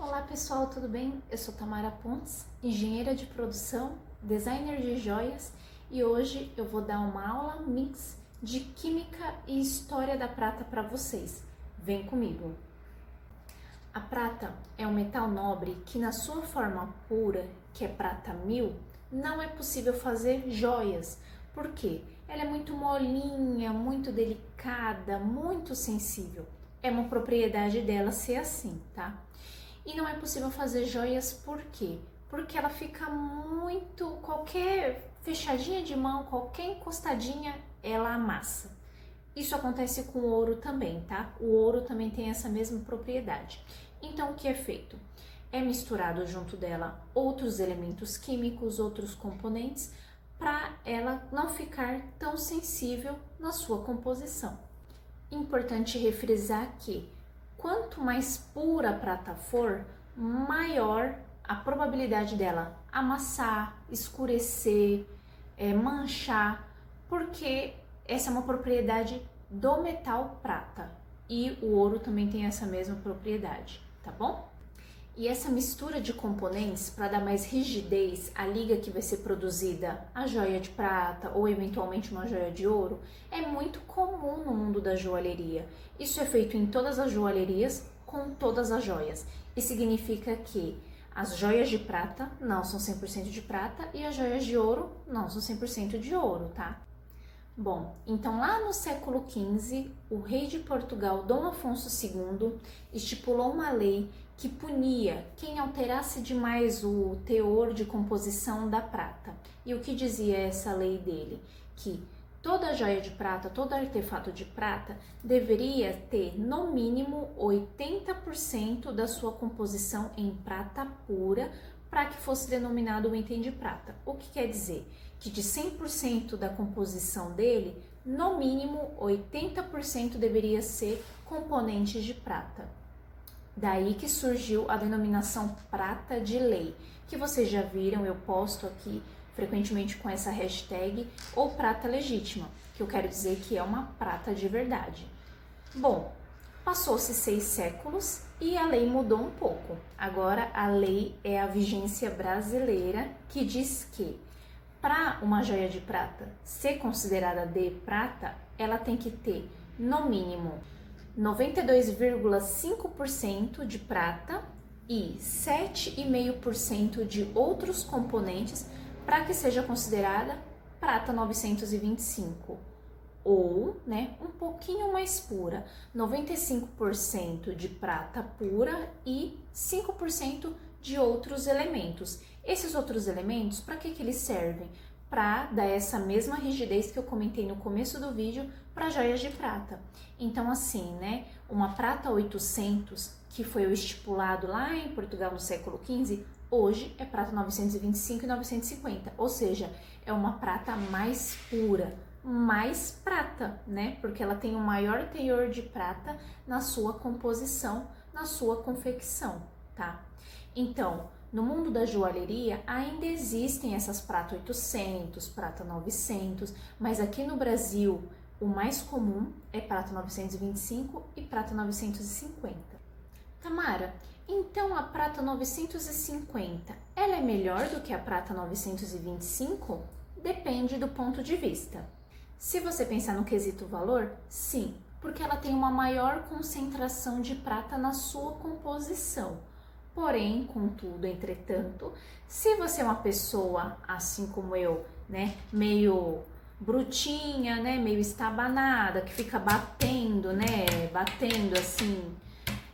Olá pessoal, tudo bem? Eu sou Tamara Pontes, engenheira de produção, designer de joias e hoje eu vou dar uma aula mix de química e história da prata para vocês. Vem comigo! A prata é um metal nobre que, na sua forma pura, que é prata mil, não é possível fazer joias. Por quê? Ela é muito molinha, muito delicada, muito sensível. É uma propriedade dela ser assim, tá? E não é possível fazer joias por quê? Porque ela fica muito. qualquer fechadinha de mão, qualquer encostadinha, ela amassa. Isso acontece com o ouro também, tá? O ouro também tem essa mesma propriedade. Então, o que é feito? É misturado junto dela outros elementos químicos, outros componentes, para ela não ficar tão sensível na sua composição. Importante refrisar que quanto mais pura a prata for, maior a probabilidade dela amassar, escurecer, é, manchar, porque essa é uma propriedade do metal prata e o ouro também tem essa mesma propriedade, tá bom? E essa mistura de componentes para dar mais rigidez à liga que vai ser produzida a joia de prata ou eventualmente uma joia de ouro é muito comum no mundo da joalheria. Isso é feito em todas as joalherias com todas as joias. E significa que as joias de prata não são 100% de prata e as joias de ouro não são 100% de ouro, tá? Bom, então lá no século XV, o rei de Portugal, Dom Afonso II, estipulou uma lei que punia quem alterasse demais o teor de composição da prata. E o que dizia essa lei dele? Que toda joia de prata, todo artefato de prata deveria ter no mínimo 80% da sua composição em prata pura para que fosse denominado o item de prata. O que quer dizer? Que de 100% da composição dele, no mínimo 80% deveria ser componentes de prata. Daí que surgiu a denominação prata de lei, que vocês já viram, eu posto aqui frequentemente com essa hashtag ou prata legítima, que eu quero dizer que é uma prata de verdade. Bom, passou-se seis séculos e a lei mudou um pouco. Agora a lei é a vigência brasileira que diz que para uma joia de prata ser considerada de prata, ela tem que ter no mínimo 92,5% de prata e 7,5% de outros componentes para que seja considerada prata 925 ou, né, um pouquinho mais pura, 95% de prata pura e 5% de outros elementos. Esses outros elementos, para que que eles servem? Para dar essa mesma rigidez que eu comentei no começo do vídeo para joias de prata. Então assim, né, uma prata 800 que foi o estipulado lá em Portugal no século 15, hoje é prata 925 e 950, ou seja, é uma prata mais pura, mais prata, né? Porque ela tem o um maior teor de prata na sua composição, na sua confecção, tá? Então, no mundo da joalheria ainda existem essas prata 800, prata 900, mas aqui no Brasil o mais comum é prata 925 e prata 950. Tamara, então a prata 950, ela é melhor do que a prata 925? Depende do ponto de vista. Se você pensar no quesito valor, sim, porque ela tem uma maior concentração de prata na sua composição. Porém, contudo, entretanto, se você é uma pessoa assim como eu, né, meio brutinha, né, meio estabanada, que fica batendo, né, batendo assim,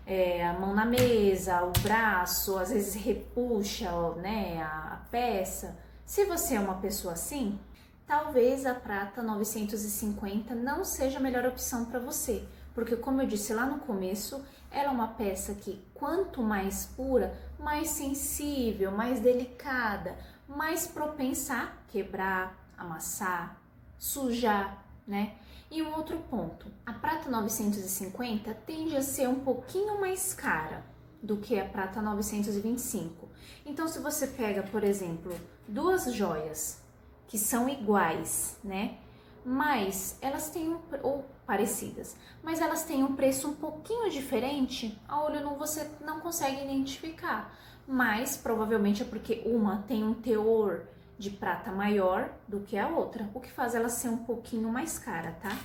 é, a mão na mesa, o braço, às vezes repuxa, né, a, a peça. Se você é uma pessoa assim, talvez a prata 950 não seja a melhor opção para você, porque como eu disse lá no começo, ela é uma peça que quanto mais pura, mais sensível, mais delicada, mais propensa a quebrar, amassar, sujar, né? E um outro ponto, a prata 950 tende a ser um pouquinho mais cara do que a prata 925. Então, se você pega, por exemplo, duas joias que são iguais, né? Mas elas têm um, ou parecidas, mas elas têm um preço um pouquinho diferente. A olho nu você não consegue identificar, mas provavelmente é porque uma tem um teor de prata maior do que a outra, o que faz ela ser um pouquinho mais cara, tá?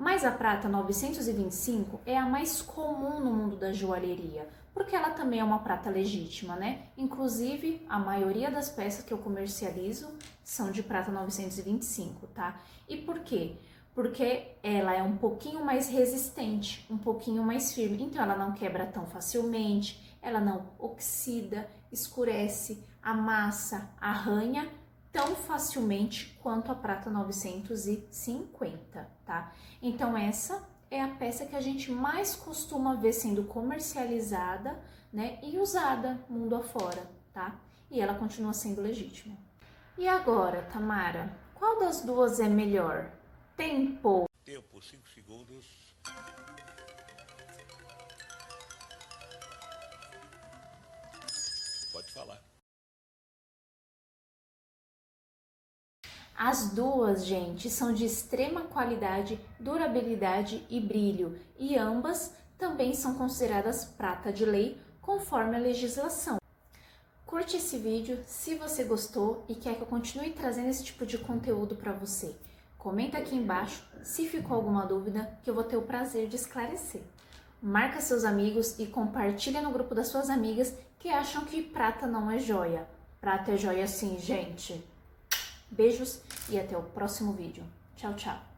Mas a prata 925 é a mais comum no mundo da joalheria, porque ela também é uma prata legítima, né? Inclusive, a maioria das peças que eu comercializo são de prata 925, tá? E por quê? Porque ela é um pouquinho mais resistente, um pouquinho mais firme, então ela não quebra tão facilmente, ela não oxida, escurece, amassa, arranha tão facilmente quanto a prata 950, tá? Então essa é a peça que a gente mais costuma ver sendo comercializada, né, e usada mundo afora, tá? E ela continua sendo legítima. E agora, Tamara, qual das duas é melhor? Tempo. Tempo, 5 segundos. Pode falar. As duas, gente, são de extrema qualidade, durabilidade e brilho, e ambas também são consideradas prata de lei conforme a legislação. Curte esse vídeo se você gostou e quer que eu continue trazendo esse tipo de conteúdo para você. Comenta aqui embaixo se ficou alguma dúvida que eu vou ter o prazer de esclarecer. Marca seus amigos e compartilha no grupo das suas amigas que acham que prata não é joia. Prata é joia sim, gente. Beijos e até o próximo vídeo. Tchau, tchau.